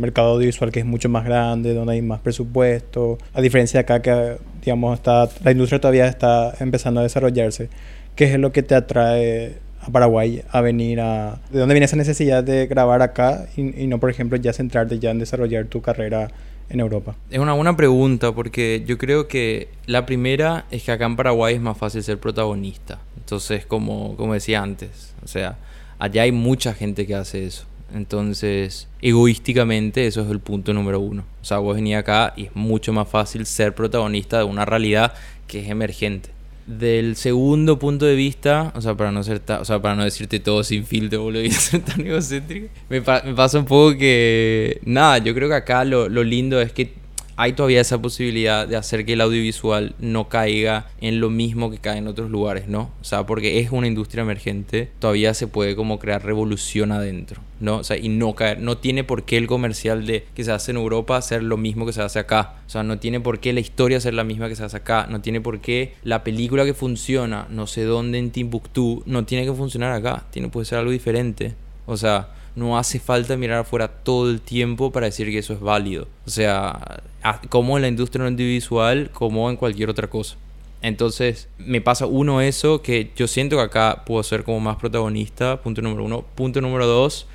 mercado audiovisual que es mucho más grande, donde hay más presupuesto, a diferencia de acá que, digamos, está, la industria todavía está empezando a desarrollarse, ¿qué es lo que te atrae a Paraguay a venir a... ¿De dónde viene esa necesidad de grabar acá y, y no, por ejemplo, ya centrarte ya en desarrollar tu carrera en Europa? Es una buena pregunta porque yo creo que la primera es que acá en Paraguay es más fácil ser protagonista. Entonces, como, como decía antes, o sea, allá hay mucha gente que hace eso. Entonces, egoísticamente, eso es el punto número uno. O sea, vos venís acá y es mucho más fácil ser protagonista de una realidad que es emergente. Del segundo punto de vista, o sea, para no ser o sea, para no decirte todo sin filtro, boludo, y ser tan egocéntrico, me, me, pasa un poco que, nada, yo creo que acá lo, lo lindo es que hay todavía esa posibilidad de hacer que el audiovisual no caiga en lo mismo que cae en otros lugares, ¿no? O sea, porque es una industria emergente, todavía se puede como crear revolución adentro, ¿no? O sea, y no caer, no tiene por qué el comercial de que se hace en Europa ser lo mismo que se hace acá. O sea, no tiene por qué la historia ser la misma que se hace acá, no tiene por qué la película que funciona no sé dónde en Timbuktu no tiene que funcionar acá, tiene puede ser algo diferente. O sea, no hace falta mirar afuera todo el tiempo para decir que eso es válido. O sea, como en la industria audiovisual, como en cualquier otra cosa. Entonces, me pasa uno eso, que yo siento que acá puedo ser como más protagonista, punto número uno. Punto número dos,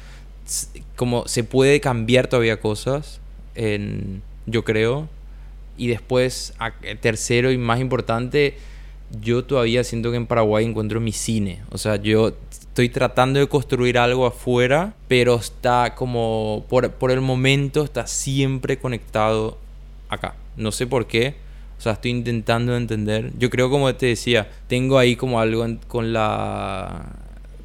como se puede cambiar todavía cosas, en, yo creo. Y después, tercero y más importante, yo todavía siento que en Paraguay encuentro mi cine. O sea, yo estoy tratando de construir algo afuera, pero está como, por, por el momento, está siempre conectado acá. No sé por qué. O sea, estoy intentando entender. Yo creo, como te decía, tengo ahí como algo con la...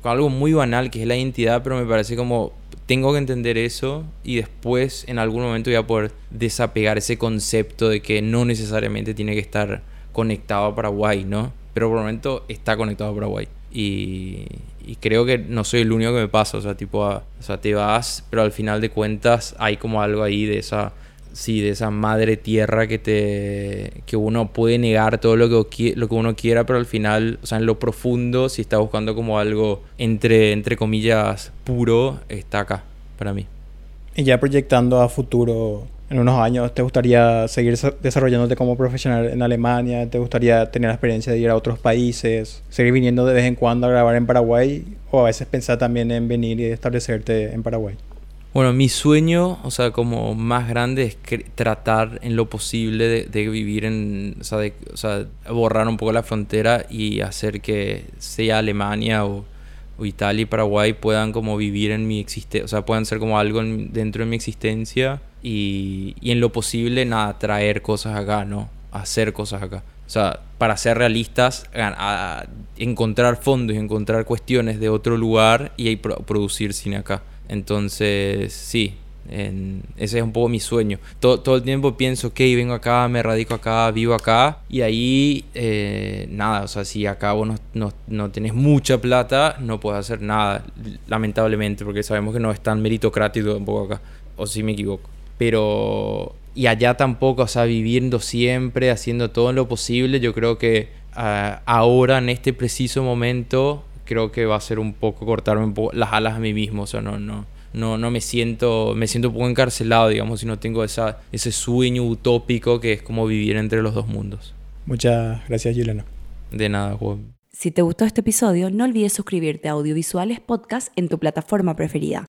Con algo muy banal que es la identidad, pero me parece como tengo que entender eso y después en algún momento voy a poder desapegar ese concepto de que no necesariamente tiene que estar conectado a Paraguay, ¿no? Pero por el momento está conectado a Paraguay. Y, y creo que no soy el único que me pasa, o sea, tipo, o sea, te vas, pero al final de cuentas hay como algo ahí de esa, sí, de esa madre tierra que te, que uno puede negar todo lo que, lo que uno quiera, pero al final, o sea, en lo profundo, si está buscando como algo entre, entre comillas puro, está acá, para mí. Y ya proyectando a futuro, en unos años, ¿te gustaría seguir desarrollándote como profesional en Alemania? ¿Te gustaría tener la experiencia de ir a otros países? ¿Seguir viniendo de vez en cuando a grabar en Paraguay? ¿O a veces pensar también en venir y establecerte en Paraguay? Bueno, mi sueño, o sea, como más grande es tratar en lo posible de, vivir en, o sea, o sea, borrar un poco la frontera y hacer que sea Alemania o o Italia y Paraguay puedan como vivir en mi existencia, o sea, puedan ser como algo dentro de mi existencia y, y, en lo posible, nada, traer cosas acá, ¿no? Hacer cosas acá. O sea, para ser realistas, encontrar fondos y encontrar cuestiones de otro lugar y producir cine acá. Entonces, sí, ese es un poco mi sueño. Todo, todo, el tiempo pienso, ok, vengo acá, me radico acá, vivo acá. Y ahí, eh, nada, o sea, si acá vos no, no, no, tenés mucha plata, no puedes hacer nada, lamentablemente, porque sabemos que no es tan meritocrático tampoco acá. O si me equivoco. Pero... Y allá tampoco, o sea, viviendo siempre, haciendo todo lo posible, yo creo que ah, ahora, en este preciso momento, creo que va a ser un poco cortarme un poco las alas a mí mismo, o sea, no, no no, no me siento, me siento un poco encarcelado, digamos, si no tengo esa, ese sueño utópico que es como vivir entre los dos mundos. Muchas gracias, Juliano. De nada, Juan. Si te gustó este episodio, no olvides suscribirte a Audiovisuales Podcast en tu plataforma preferida.